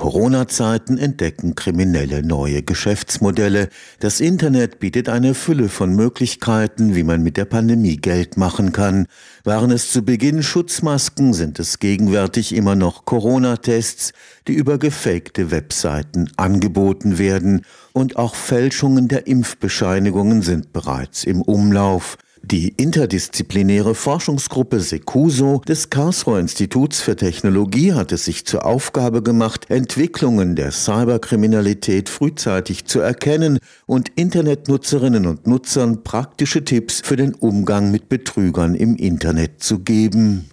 Corona-Zeiten entdecken Kriminelle neue Geschäftsmodelle. Das Internet bietet eine Fülle von Möglichkeiten, wie man mit der Pandemie Geld machen kann. Waren es zu Beginn Schutzmasken, sind es gegenwärtig immer noch Corona-Tests, die über gefakte Webseiten angeboten werden. Und auch Fälschungen der Impfbescheinigungen sind bereits im Umlauf. Die interdisziplinäre Forschungsgruppe Secuso des Karlsruher Instituts für Technologie hat es sich zur Aufgabe gemacht, Entwicklungen der Cyberkriminalität frühzeitig zu erkennen und Internetnutzerinnen und Nutzern praktische Tipps für den Umgang mit Betrügern im Internet zu geben.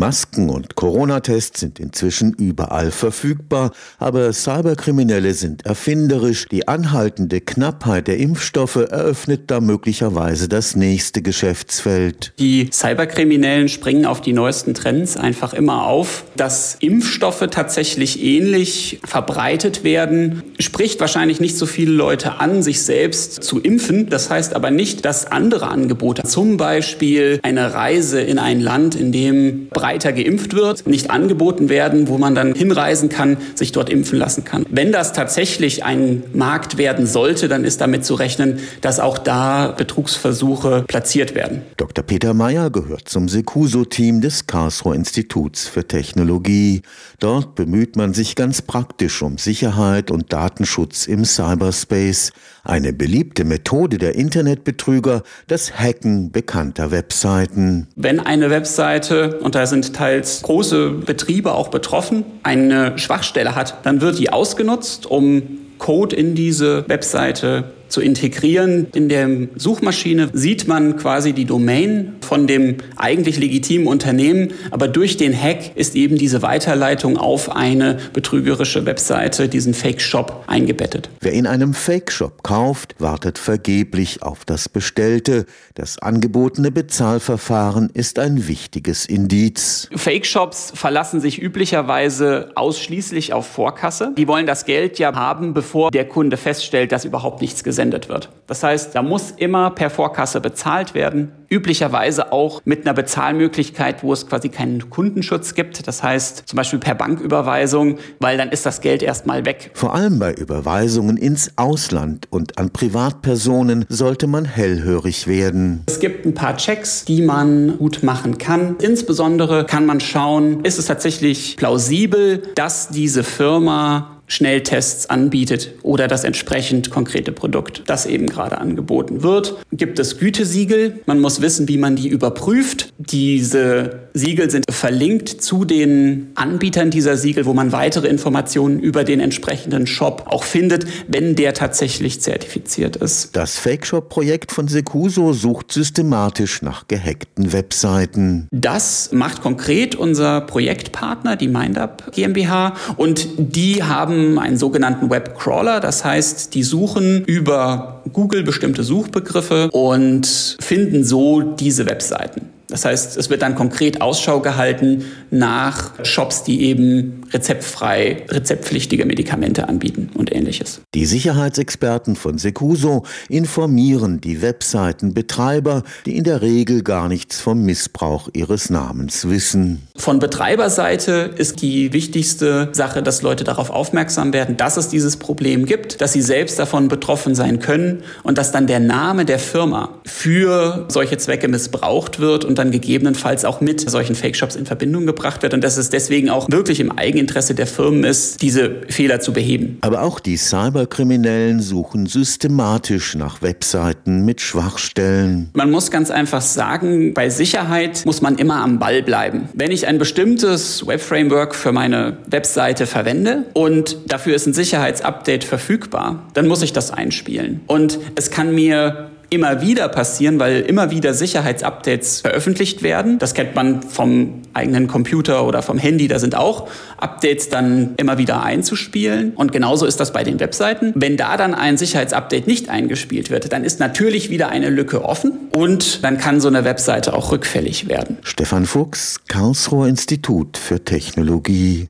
Masken und Corona-Tests sind inzwischen überall verfügbar, aber Cyberkriminelle sind erfinderisch. Die anhaltende Knappheit der Impfstoffe eröffnet da möglicherweise das nächste Geschäftsfeld. Die Cyberkriminellen springen auf die neuesten Trends einfach immer auf. Dass Impfstoffe tatsächlich ähnlich verbreitet werden, spricht wahrscheinlich nicht so viele Leute an, sich selbst zu impfen. Das heißt aber nicht, dass andere Angebote, zum Beispiel eine Reise in ein Land, in dem breiter geimpft wird, nicht angeboten werden, wo man dann hinreisen kann, sich dort impfen lassen kann. Wenn das tatsächlich ein Markt werden sollte, dann ist damit zu rechnen, dass auch da Betrugsversuche platziert werden. Dr. Peter Meyer gehört zum Secuso-Team des Karlsruher Instituts für Technologie. Dort bemüht man sich ganz praktisch um Sicherheit und Datenschutz im Cyberspace. Eine beliebte Methode der Internetbetrüger, das Hacken bekannter Webseiten. Wenn eine Webseite, und da sind teils große Betriebe auch betroffen, eine Schwachstelle hat, dann wird die ausgenutzt, um Code in diese Webseite zu integrieren. In der Suchmaschine sieht man quasi die Domain von dem eigentlich legitimen Unternehmen, aber durch den Hack ist eben diese Weiterleitung auf eine betrügerische Webseite, diesen Fake-Shop eingebettet. Wer in einem Fake-Shop kauft, wartet vergeblich auf das Bestellte. Das angebotene Bezahlverfahren ist ein wichtiges Indiz. Fake-Shops verlassen sich üblicherweise ausschließlich auf Vorkasse. Die wollen das Geld ja haben, bevor der Kunde feststellt, dass überhaupt nichts gesendet gesendet wird. Das heißt, da muss immer per Vorkasse bezahlt werden, üblicherweise auch mit einer Bezahlmöglichkeit, wo es quasi keinen Kundenschutz gibt. Das heißt zum Beispiel per Banküberweisung, weil dann ist das Geld erstmal weg. Vor allem bei Überweisungen ins Ausland und an Privatpersonen sollte man hellhörig werden. Es gibt ein paar Checks, die man gut machen kann. Insbesondere kann man schauen, ist es tatsächlich plausibel, dass diese Firma Schnelltests anbietet oder das entsprechend konkrete Produkt, das eben gerade angeboten wird. Gibt es Gütesiegel? Man muss wissen, wie man die überprüft. Diese Siegel sind verlinkt zu den Anbietern dieser Siegel, wo man weitere Informationen über den entsprechenden Shop auch findet, wenn der tatsächlich zertifiziert ist. Das Fake-Shop-Projekt von Secuso sucht systematisch nach gehackten Webseiten. Das macht konkret unser Projektpartner, die MindUp GmbH, und die haben haben einen sogenannten Webcrawler, das heißt, die suchen über Google bestimmte Suchbegriffe und finden so diese Webseiten. Das heißt, es wird dann konkret Ausschau gehalten nach Shops, die eben rezeptfrei, rezeptpflichtige Medikamente anbieten und ähnliches. Die Sicherheitsexperten von Secuso informieren die Webseitenbetreiber, die in der Regel gar nichts vom Missbrauch ihres Namens wissen. Von Betreiberseite ist die wichtigste Sache, dass Leute darauf aufmerksam werden, dass es dieses Problem gibt, dass sie selbst davon betroffen sein können und dass dann der Name der Firma für solche Zwecke missbraucht wird und dann gegebenenfalls auch mit solchen Fake-Shops in Verbindung gebracht wird und dass es deswegen auch wirklich im Eigeninteresse der Firmen ist, diese Fehler zu beheben. Aber auch die Cyberkriminellen suchen systematisch nach Webseiten mit Schwachstellen. Man muss ganz einfach sagen, bei Sicherheit muss man immer am Ball bleiben. Wenn ich ein bestimmtes Web-Framework für meine Webseite verwende und dafür ist ein Sicherheitsupdate verfügbar, dann muss ich das einspielen. Und es kann mir immer wieder passieren, weil immer wieder Sicherheitsupdates veröffentlicht werden. Das kennt man vom eigenen Computer oder vom Handy. Da sind auch Updates dann immer wieder einzuspielen. Und genauso ist das bei den Webseiten. Wenn da dann ein Sicherheitsupdate nicht eingespielt wird, dann ist natürlich wieder eine Lücke offen und dann kann so eine Webseite auch rückfällig werden. Stefan Fuchs, Karlsruher Institut für Technologie.